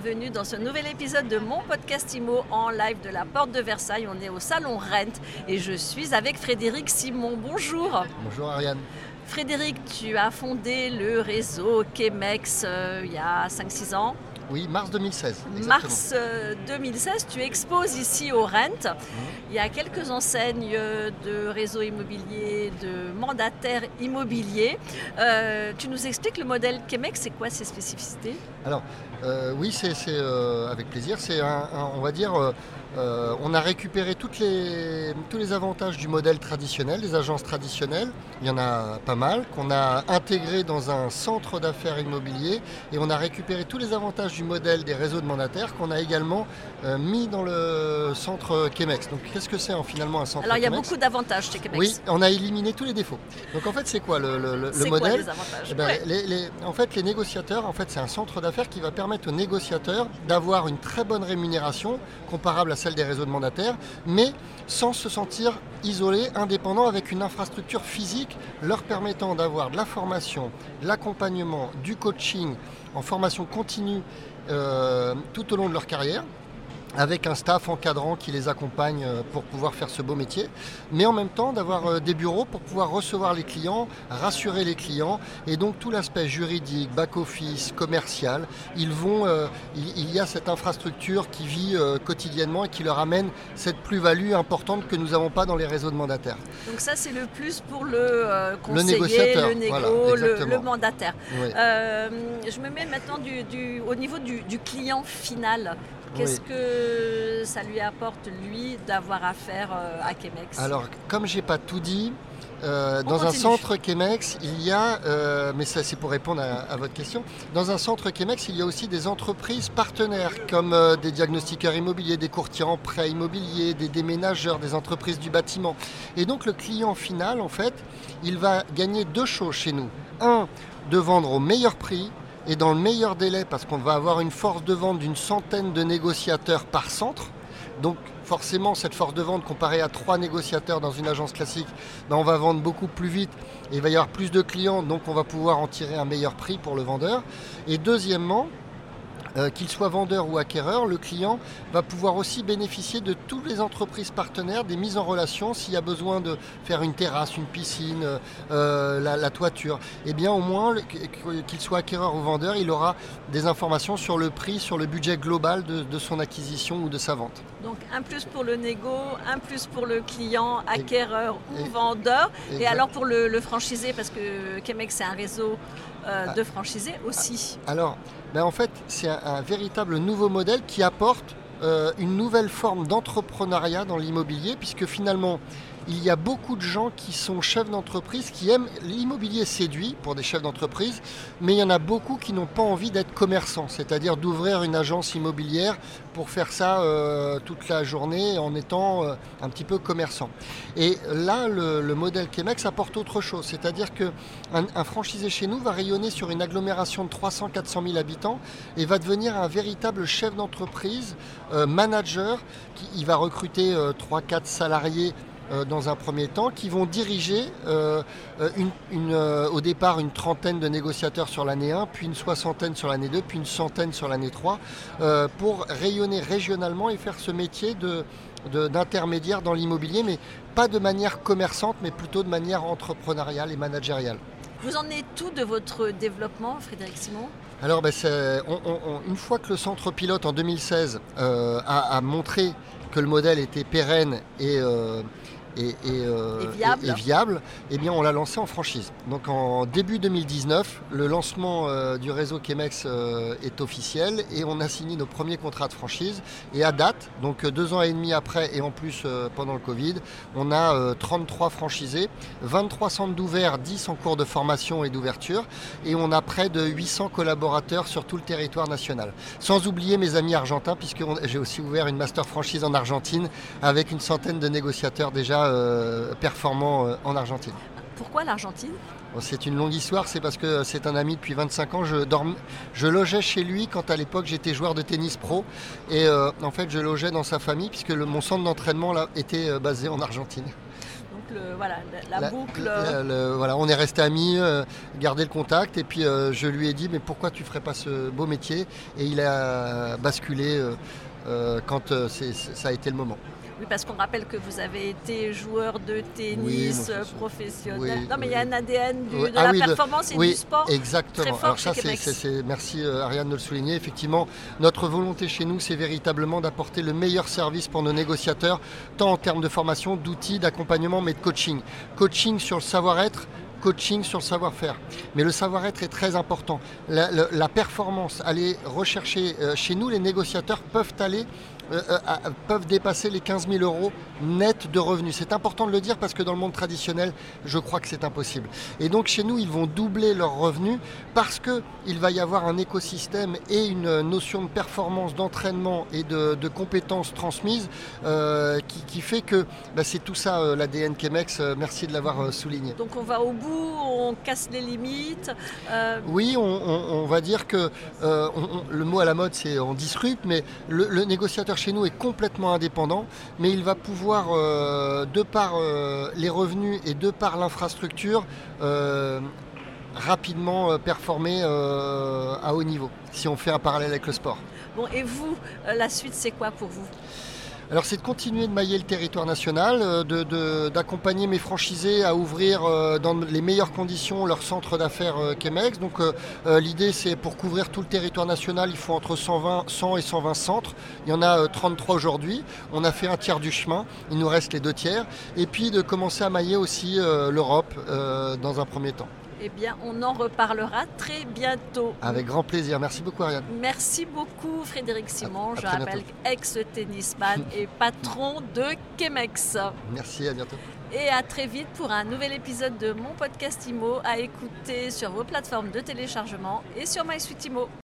bienvenue dans ce nouvel épisode de mon podcast IMO en live de la Porte de Versailles. On est au Salon Rent et je suis avec Frédéric Simon. Bonjour. Bonjour Ariane. Frédéric, tu as fondé le réseau Chemex euh, il y a 5-6 ans. Oui, mars 2016. Mars 2016, euh, tu exposes ici au Rent. Mhm. Il y a quelques enseignes de réseaux immobiliers, de mandataires immobiliers. Euh, tu nous expliques le modèle Québec, c'est quoi ses spécificités? Alors, oui, c'est avec plaisir. C'est, on va dire, on a récupéré toutes les, tous les avantages du modèle traditionnel, des agences traditionnelles. Il y en a pas mal, qu'on a intégré dans un centre d'affaires immobilier et on a récupéré tous les avantages du modèle des réseaux de mandataires qu'on a également euh, mis dans le centre Chemex. Donc qu'est-ce que c'est en finalement un centre Alors il y a beaucoup d'avantages chez Chemex. Oui, on a éliminé tous les défauts. Donc en fait c'est quoi le, le, le modèle? eh ben, En fait les négociateurs, en fait c'est un centre d'affaires qui va permettre aux négociateurs d'avoir une très bonne rémunération comparable à celle des réseaux de mandataires, mais sans se sentir isolés, indépendants, avec une infrastructure physique leur permettant d'avoir de la formation, de l'accompagnement, du coaching en formation continue euh, tout au long de leur carrière avec un staff encadrant qui les accompagne euh, pour pouvoir faire ce beau métier, mais en même temps d'avoir euh, des bureaux pour pouvoir recevoir les clients, rassurer les clients, et donc tout l'aspect juridique, back-office, commercial, ils vont, euh, il, y a cette infrastructure qui vit quotidiennement et qui leur amène cette plus-value importante que nous n'avons pas dans les réseaux de mandataires. Donc ça c'est le plus pour le conseiller, le, négo, le, mandataire. je me mets maintenant du, au niveau du, du client final. Qu'est-ce que ça lui apporte, lui, d'avoir affaire euh, à Chemex Alors, comme j'ai pas tout dit, euh, dans un centre Chemex, il y a, euh, mais ça c'est pour répondre à, votre question, dans un centre Chemex, il y a aussi des entreprises partenaires comme des diagnostiqueurs immobiliers, des courtiers en prêt immobilier, des déménageurs, des entreprises du bâtiment. Et donc le client final, en fait, il va gagner deux choses chez nous. Un, de vendre au meilleur prix et dans le meilleur délai parce qu'on va avoir une force de vente d'une centaine de négociateurs par centre. Donc forcément cette force de vente comparée à trois négociateurs dans une agence classique, ben, on va vendre beaucoup plus vite et il va y avoir plus de clients, donc on va pouvoir en tirer un meilleur prix pour le vendeur. Et deuxièmement, euh, qu'il soit vendeur ou acquéreur, le client va pouvoir aussi bénéficier de toutes les entreprises partenaires, des mises en relation s'il y a besoin de faire une terrasse, une piscine, euh, la, toiture. Eh bien au moins, qu'il soit acquéreur ou vendeur, il aura des informations sur le prix, sur le budget global de, son acquisition ou de sa vente. Donc un plus pour le négo, un plus pour le client, acquéreur ou vendeur. Et alors pour le, franchisé, parce que Chemex c'est un réseau euh, de franchisés aussi. Alors, ben en fait, c'est un, véritable nouveau modèle qui apporte euh, une nouvelle forme d'entrepreneuriat dans l'immobilier, puisque finalement, il y a beaucoup de gens qui sont chefs d'entreprise, qui aiment l'immobilier séduit pour des chefs d'entreprise, mais il y en a beaucoup qui n'ont pas envie d'être commerçants, c'est-à-dire d'ouvrir une agence immobilière pour faire ça euh, toute la journée en étant euh, un petit peu commerçant. Et là, le, modèle Chemex apporte autre chose, c'est-à-dire qu'un un franchisé chez nous va rayonner sur une agglomération de 300-400 000 habitants et va devenir un véritable chef d'entreprise, euh, manager, qui il va recruter 3-4 salariés euh, dans un premier temps, qui vont diriger euh, euh, au départ une trentaine de négociateurs sur l'année 1, puis une soixantaine sur l'année 2, puis une centaine sur l'année 3, pour rayonner régionalement et faire ce métier d'intermédiaire dans l'immobilier, mais pas de manière commerçante, mais plutôt de manière entrepreneuriale et managériale. Vous en êtes tout de votre développement, Frédéric Simon? Alors, ben, une fois que le centre pilote en 2016 a, montré que le modèle était pérenne et, euh, et, viable. eh bien on l'a lancé en franchise. Donc en début 2019, le lancement euh, du réseau Chemex euh, est officiel et on a signé nos premiers contrats de franchise. Et à date, donc deux ans et demi après et en plus pendant le Covid, on a 33 franchisés, 23 centres d'ouvert, 10 en cours de formation et d'ouverture et on a près de 800 collaborateurs sur tout le territoire national. Sans oublier mes amis argentins puisque j'ai aussi ouvert une master franchise en Argentine avec une centaine de négociateurs déjà euh, performant euh, en Argentine. Pourquoi l'Argentine? C'est une longue histoire, c'est parce que c'est un ami depuis 25 ans. Je, je logeais chez lui quand à l'époque j'étais joueur de tennis pro. Et euh, en fait, je logeais dans sa famille puisque mon centre d'entraînement là, était basé en Argentine. Donc voilà, la, boucle. voilà, on est resté amis, euh, gardé le contact, et puis euh, je lui ai dit, mais pourquoi tu ferais pas ce beau métier? Et il a basculé quand ça a été le moment. Oui, parce qu'on rappelle que vous avez été joueur de tennis professionnel. non, mais il y a un ADN de ah la performance et du sport. Exactement. Très fort Alors ça, c'est, merci euh, Ariane de le souligner. Effectivement, notre volonté chez nous, c'est véritablement d'apporter le meilleur service pour nos négociateurs, tant en termes de formation, d'outils, d'accompagnement, mais de coaching. Coaching sur le savoir-être, coaching sur le savoir-faire. Mais le savoir-être est très important. La, performance, aller rechercher, euh, chez nous, les négociateurs peuvent aller euh, euh, peuvent dépasser les 15 000 euros net de revenus. C'est important de le dire parce que dans le monde traditionnel, je crois que c'est impossible. Et donc chez nous, ils vont doubler leurs revenus parce qu'il va y avoir un écosystème et une notion de performance, d'entraînement et de, compétences transmises qui, fait que bah, c'est tout ça l'ADN Chemex. merci de l'avoir souligné. Donc on va au bout, on casse les limites. Oui, on, va dire que le mot à la mode c'est on disrupte, mais le négociateur chez nous est complètement indépendant, mais il va pouvoir, euh, de par euh, les revenus et de par l'infrastructure, euh, rapidement performer à haut niveau, si on fait un parallèle avec le sport. Bon, et vous, la suite, c'est quoi pour vous? Alors c'est de continuer de mailler le territoire national, euh, d'accompagner mes franchisés à ouvrir euh, dans les meilleures conditions leur centre d'affaires euh, Chemex. Donc l'idée c'est pour couvrir tout le territoire national, il faut entre 120, 100 et 120 centres. Il y en a 33 aujourd'hui. On a fait un tiers du chemin, il nous reste les deux tiers. Et puis de commencer à mailler aussi l'Europe dans un premier temps. Eh bien, on en reparlera très bientôt. Avec grand plaisir. Merci beaucoup, Ariane. Merci beaucoup, Frédéric Simon. Je rappelle ex-tennisman et patron de Chemex. Merci, à bientôt. Et à très vite pour un nouvel épisode de mon podcast IMO à écouter sur vos plateformes de téléchargement et sur MySuite IMO.